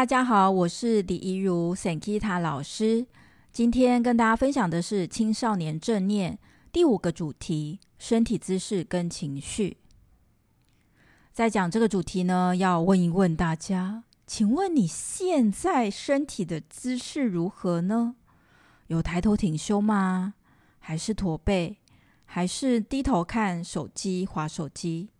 大家好，我是李怡如 Sankita 老师。今天跟大家分享的是青少年正念第五个主题：身体姿势跟情绪。在讲这个主题呢，要问一问大家，请问你现在身体的姿势如何呢？有抬头挺胸吗？还是驼背？还是低头看手机、滑手机？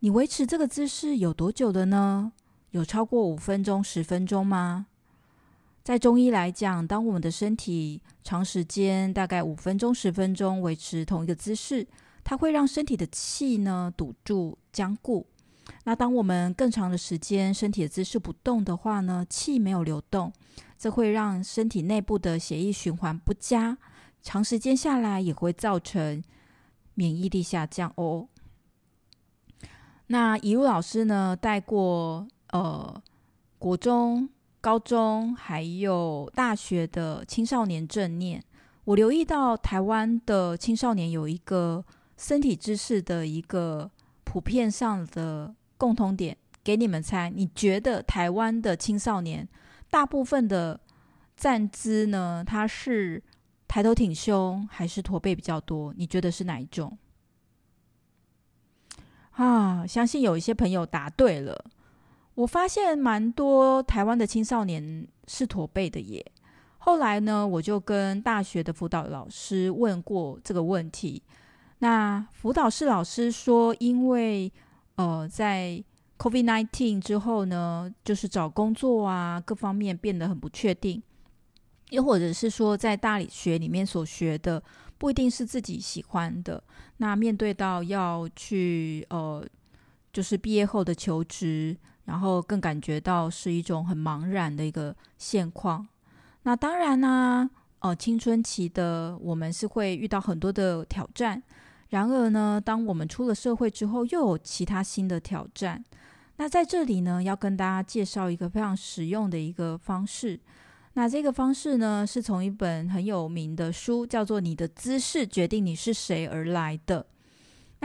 你维持这个姿势有多久了呢？有超过五分钟、十分钟吗？在中医来讲，当我们的身体长时间，大概五分钟、十分钟维持同一个姿势，它会让身体的气呢堵住、僵固。那当我们更长的时间身体的姿势不动的话呢，气没有流动，这会让身体内部的血液循环不佳，长时间下来也会造成免疫力下降哦。那怡如老师呢带过。呃，国中、高中还有大学的青少年正念，我留意到台湾的青少年有一个身体姿势的一个普遍上的共同点，给你们猜，你觉得台湾的青少年大部分的站姿呢，他是抬头挺胸还是驼背比较多？你觉得是哪一种？啊，相信有一些朋友答对了。我发现蛮多台湾的青少年是驼背的耶。后来呢，我就跟大学的辅导老师问过这个问题。那辅导室老师说，因为呃，在 COVID-19 之后呢，就是找工作啊，各方面变得很不确定，又或者是说，在大学里面所学的不一定是自己喜欢的。那面对到要去呃，就是毕业后的求职。然后更感觉到是一种很茫然的一个现况。那当然呢，呃，青春期的我们是会遇到很多的挑战。然而呢，当我们出了社会之后，又有其他新的挑战。那在这里呢，要跟大家介绍一个非常实用的一个方式。那这个方式呢，是从一本很有名的书，叫做《你的姿势决定你是谁》而来的。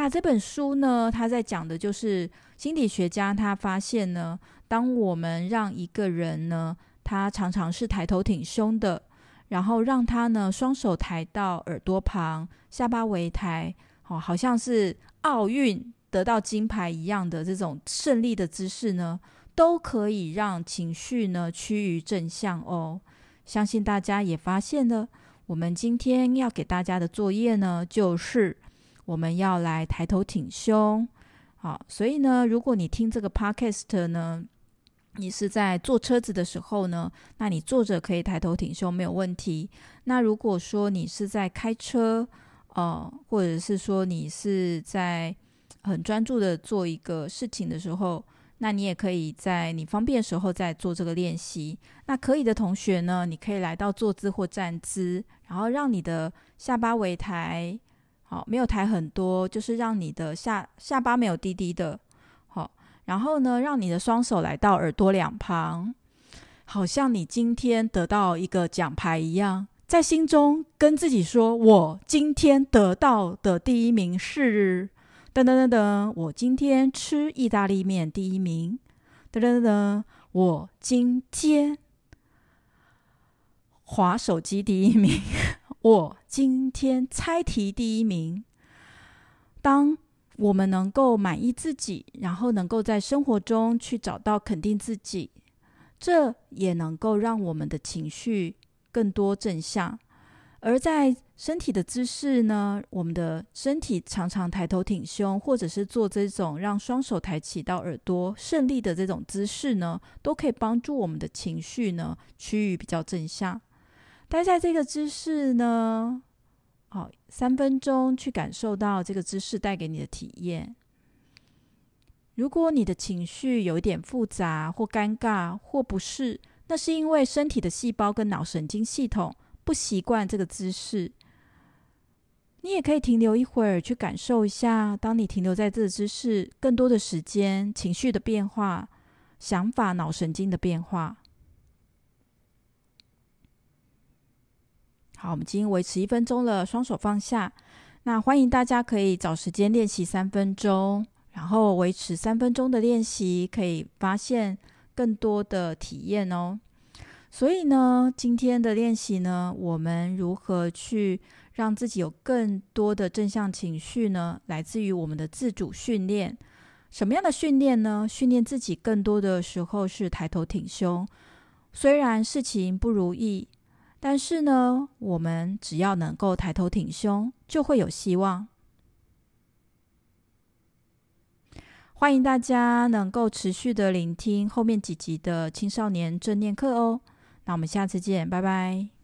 那这本书呢，他在讲的就是心理学家他发现呢，当我们让一个人呢，他常常是抬头挺胸的，然后让他呢双手抬到耳朵旁，下巴微抬，哦，好像是奥运得到金牌一样的这种胜利的姿势呢，都可以让情绪呢趋于正向哦。相信大家也发现了，我们今天要给大家的作业呢，就是。我们要来抬头挺胸，好，所以呢，如果你听这个 podcast 呢，你是在坐车子的时候呢，那你坐着可以抬头挺胸没有问题。那如果说你是在开车，呃，或者是说你是在很专注的做一个事情的时候，那你也可以在你方便的时候再做这个练习。那可以的同学呢，你可以来到坐姿或站姿，然后让你的下巴微抬。好，没有抬很多，就是让你的下下巴没有低低的。好，然后呢，让你的双手来到耳朵两旁，好像你今天得到一个奖牌一样，在心中跟自己说：“我今天得到的第一名是……噔噔噔噔，我今天吃意大利面第一名。噔噔噔噔，我今天滑手机第一名。”我今天猜题第一名。当我们能够满意自己，然后能够在生活中去找到肯定自己，这也能够让我们的情绪更多正向。而在身体的姿势呢，我们的身体常常抬头挺胸，或者是做这种让双手抬起到耳朵胜利的这种姿势呢，都可以帮助我们的情绪呢趋于比较正向。待在这个姿势呢，好，三分钟去感受到这个姿势带给你的体验。如果你的情绪有一点复杂或尴尬或不适，那是因为身体的细胞跟脑神经系统不习惯这个姿势。你也可以停留一会儿去感受一下，当你停留在这个姿势更多的时间，情绪的变化、想法、脑神经的变化。好，我们已经维持一分钟了，双手放下。那欢迎大家可以找时间练习三分钟，然后维持三分钟的练习，可以发现更多的体验哦。所以呢，今天的练习呢，我们如何去让自己有更多的正向情绪呢？来自于我们的自主训练。什么样的训练呢？训练自己更多的时候是抬头挺胸。虽然事情不如意，但是呢，我们只要能够抬头挺胸，就会有希望。欢迎大家能够持续的聆听后面几集的青少年正念课哦。那我们下次见，拜拜。